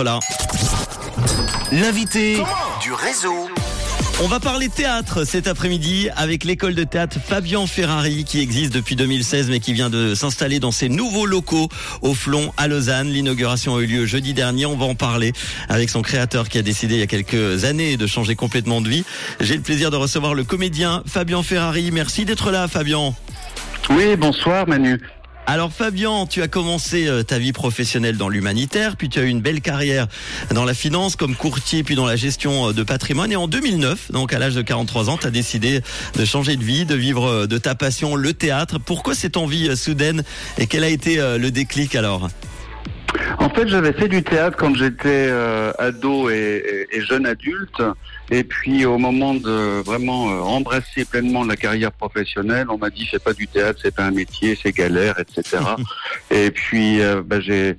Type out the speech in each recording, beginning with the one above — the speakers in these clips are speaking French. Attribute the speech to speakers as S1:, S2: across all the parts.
S1: Voilà. L'invité du réseau. On va parler théâtre cet après-midi avec l'école de théâtre Fabien Ferrari qui existe depuis 2016 mais qui vient de s'installer dans ses nouveaux locaux au Flon à Lausanne. L'inauguration a eu lieu jeudi dernier. On va en parler avec son créateur qui a décidé il y a quelques années de changer complètement de vie. J'ai le plaisir de recevoir le comédien Fabien Ferrari. Merci d'être là Fabien.
S2: Oui, bonsoir Manu.
S1: Alors Fabien, tu as commencé euh, ta vie professionnelle dans l'humanitaire, puis tu as eu une belle carrière dans la finance comme courtier, puis dans la gestion euh, de patrimoine. Et en 2009, donc à l'âge de 43 ans, tu as décidé de changer de vie, de vivre euh, de ta passion, le théâtre. Pourquoi cette envie soudaine et quel a été le déclic alors?
S2: En fait, j'avais fait du théâtre quand j'étais ado et, jeune adulte. Et puis, au moment de vraiment euh, embrasser pleinement la carrière professionnelle, on m'a dit fais pas du théâtre, c'est pas un métier, c'est galère, etc. et puis, euh, bah, j'ai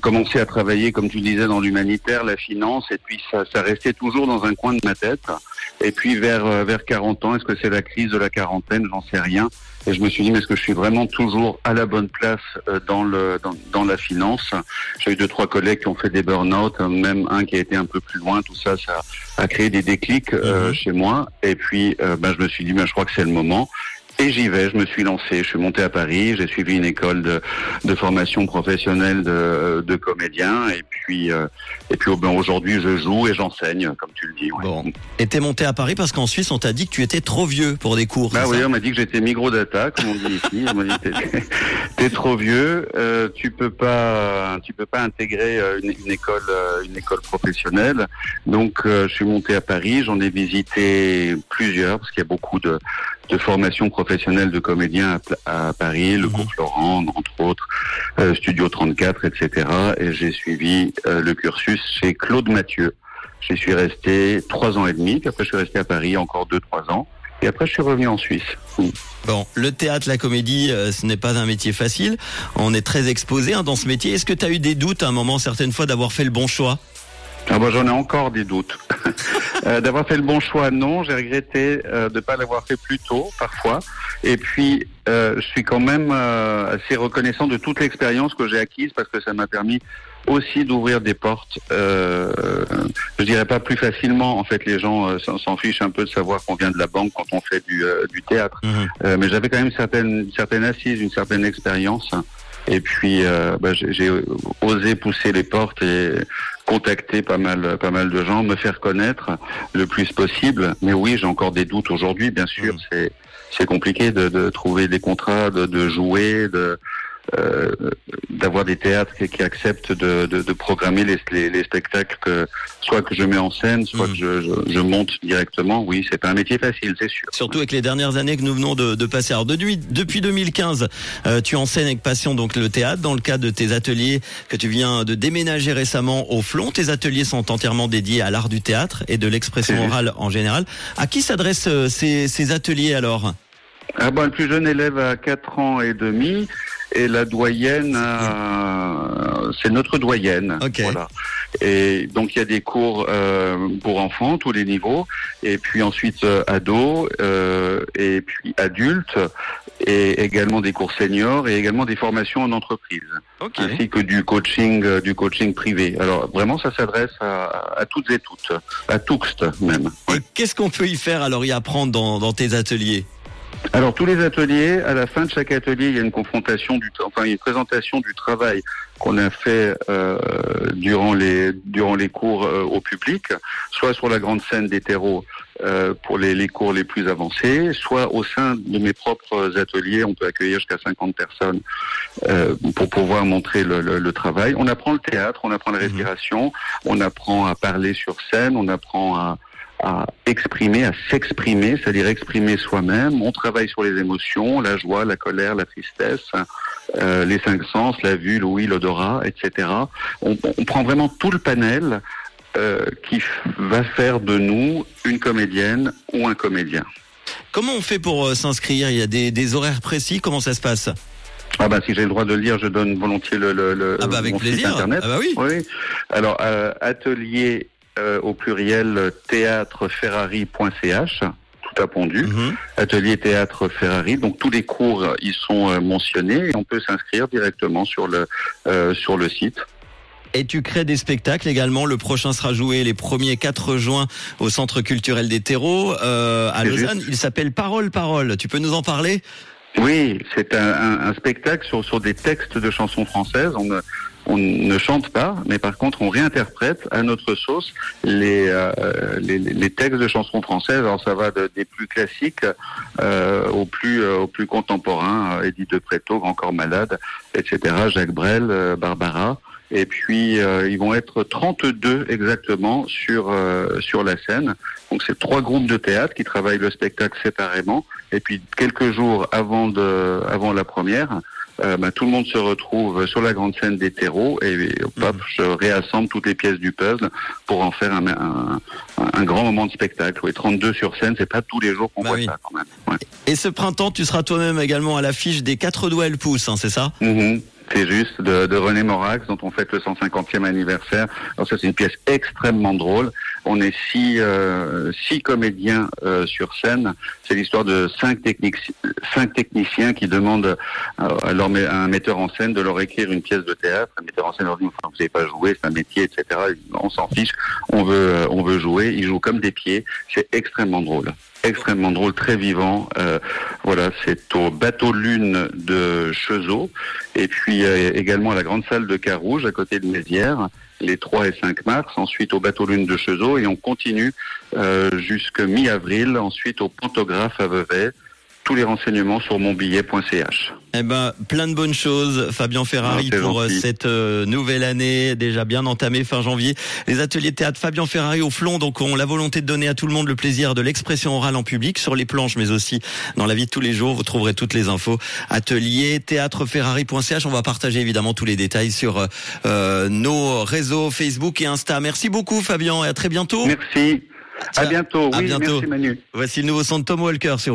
S2: commencé à travailler, comme tu disais, dans l'humanitaire, la finance, et puis ça, ça restait toujours dans un coin de ma tête. Et puis, vers vers 40 ans, est-ce que c'est la crise de la quarantaine? J'en sais rien. Et je me suis dit, mais est-ce que je suis vraiment toujours à la bonne place euh, dans, le, dans, dans la finance? J'ai eu deux, trois collègues qui ont fait des burn-out, même un qui a été un peu plus loin. Tout ça, ça a créé des déclics euh, mhm. chez moi. Et puis, euh, ben, je me suis dit, ben, je crois que c'est le moment. Et j'y vais, je me suis lancé, je suis monté à Paris, j'ai suivi une école de, de formation professionnelle de, de comédien, et puis euh, et puis ben, aujourd'hui je joue et j'enseigne, comme tu le dis.
S1: Bon, et t'es monté à Paris parce qu'en Suisse on t'a dit que tu étais trop vieux pour des cours.
S2: Bah oui, on m'a dit que j'étais micro-data, comme on dit ici. On m'a dit t'es trop vieux, euh, tu peux pas tu peux pas intégrer euh, une, une école euh, une école professionnelle. Donc je suis monté à Paris, j'en ai visité plusieurs parce qu'il y a beaucoup de de formation professionnelle de comédien à, Paris, le mhm. cours Florent, entre autres, euh, Studio 34, etc. Et j'ai suivi euh, le cursus chez Claude Mathieu. J'y suis resté trois ans et demi, puis après je suis resté à Paris encore deux, trois ans. Et après, je suis revenu en Suisse.
S1: Bon, le théâtre, la comédie, euh, ce n'est pas un métier facile. On est très exposé hein, dans ce métier. Est-ce que tu as eu des doutes à un moment, certaines fois, d'avoir fait le bon choix?
S2: Ah bah, J'en ai encore des doutes. Euh, d'avoir fait le bon choix, non. J'ai regretté euh, de ne pas l'avoir fait plus tôt, parfois. Et puis, euh, je suis quand même assez reconnaissant de toute l'expérience que j'ai acquise parce que ça m'a permis aussi d'ouvrir des portes. je dirais pas plus facilement. En fait, les gens s'en fichent un peu de savoir qu'on vient de la banque quand on fait du, du théâtre. Mhm. mais j'avais quand même certaines, certaines assises, une certaine expérience. Et puis, bah, j'ai osé pousser les portes et contacter pas mal, pas mal de gens, me faire connaître le plus possible. Mais oui, j'ai encore des doutes aujourd'hui, bien sûr. Mm. C'est c'est compliqué de, de, trouver des contrats, de, de jouer, de euh, d'avoir des théâtres qui, acceptent de, de, de programmer les, les, les, spectacles que soit que je mets en scène, soit mm. que je, je, je, monte directement. Oui, c'est pas un métier facile, c'est sûr.
S1: Surtout avec les dernières années que nous venons de, de passer. Alors depuis, depuis 2015, euh, tu enseignes avec passion donc le théâtre dans le cadre de tes ateliers que tu viens de déménager récemment au Flon. Tes ateliers sont entièrement dédiés à l'art du théâtre et de l'expression orale en général. À qui s'adressent euh, ces, ces ateliers alors?
S2: Ah bon, le plus jeune élève a 4 ans et demi et la doyenne, euh, c'est notre doyenne. Voilà. Et donc il y a des cours euh, pour enfants, tous les niveaux, et puis ensuite euh, ados, euh, et puis adultes, et également des cours seniors, et également des formations en entreprise, ainsi que du coaching, du coaching privé. Alors vraiment, ça s'adresse à, à, toutes et toutes, à tous même.
S1: Et qu'est-ce qu'on peut y faire alors y apprendre dans, dans tes ateliers?
S2: Alors tous les ateliers, à la fin de chaque atelier, il y a une confrontation du, enfin une présentation du travail qu'on a fait euh, durant les durant les cours euh, au public, soit sur la grande scène des terreaux euh, pour les, les, cours les plus avancés, soit au sein de mes propres ateliers, on peut accueillir jusqu'à 50 personnes euh, pour pouvoir montrer le, le, le, travail. On apprend le théâtre, on apprend la mhm. respiration, on apprend à parler sur scène, on apprend à à exprimer, à s'exprimer, c'est-à-dire exprimer soi-même. On travaille sur les émotions, la joie, la colère, la tristesse, euh, les cinq sens, la vue, l'ouïe, l'odorat, etc. On, on, prend vraiment tout le panel euh, qui va faire de nous une comédienne ou un comédien.
S1: Comment on fait pour euh, s'inscrire? Il y a des, des, horaires précis? Comment ça se passe?
S2: Ah bah si j'ai le droit de le dire, je donne volontiers le, le, le
S1: ah bah avec plaisir.
S2: internet.
S1: Ah bah oui.
S2: oui. Alors euh, atelier euh, au pluriel théâtreferrari.ch tout a pondu, mhm. atelier théâtre Ferrari. Donc tous les cours y sont euh, mentionnés et on peut s'inscrire directement sur le euh, sur le site.
S1: Et tu crées des spectacles également. Le prochain sera joué les 1er 4 juin au Centre culturel des terreaux euh, à Lausanne. Il s'appelle Parole Parole. Tu peux nous en parler?
S2: Oui, c'est un, un, spectacle sur, sur des textes de chansons françaises. On, on ne chante pas, mais par contre on réinterprète à notre sauce les, euh, les, les, textes de chansons françaises. Alors ça va de, des plus classiques euh, aux plus euh, aux plus contemporains, Edith de Préto, Grand Corps Malade, etc. Jacques Brel, euh, Barbara. Et puis euh, ils vont être 32 exactement sur sur la scène. Donc c'est trois groupes de théâtre qui travaillent le spectacle séparément. Et puis quelques jours avant de avant la première, euh, bah, tout le monde se retrouve sur la grande scène des terreaux et, hop, je réassemble toutes les pièces du puzzle pour en faire un, un, un grand moment de spectacle. Oui, 32 sur scène, c'est pas tous les jours qu'on
S1: bah
S2: voit
S1: oui.
S2: ça quand même. Ouais.
S1: Et ce printemps, tu seras toi-même également à l'affiche des quatre doigts le pouce, hein, c'est ça?
S2: Mhm. C'est juste de, de, René Morax, dont on fête le 150e anniversaire. Alors ça, c'est une pièce extrêmement drôle. On est six, euh, six comédiens euh, sur scène. C'est l'histoire de cinq, cinq techniciens qui demandent à, leur, à, un metteur en scène de leur écrire une pièce de théâtre. Le metteur en scène leur dit, enfin, vous n'avez pas joué, c'est un métier, etc. On s'en fiche, on veut, on veut jouer. Ils jouent comme des pieds. C'est extrêmement drôle extrêmement drôle, très vivant. Euh, voilà, c'est au bateau Lune de Chezeaux et puis euh, également à la grande salle de Carouge à côté de Mézières les 3 et 5 mars, ensuite au bateau Lune de Chezeaux et on continue euh, jusque mi-avril, ensuite au Pantographe à Vevey. Tous les renseignements sur monbillet.ch.
S1: Eh ben, plein de bonnes choses, Fabien Ferrari,
S2: ah,
S1: pour
S2: gentil.
S1: cette euh, nouvelle année, déjà bien entamée fin janvier. Les ateliers de théâtre Fabien Ferrari au Flon, donc ont la volonté de donner à tout le monde le plaisir de l'expression orale en public, sur les planches, mais aussi dans la vie de tous les jours. Vous trouverez toutes les infos. Atelier théâtreferrari.ch. On va partager évidemment tous les détails sur euh, nos réseaux Facebook et Insta. Merci beaucoup, Fabien, et à très bientôt.
S2: Merci. À bientôt.
S1: À bientôt.
S2: merci Manu.
S1: Voici le nouveau son de Tom Walker sur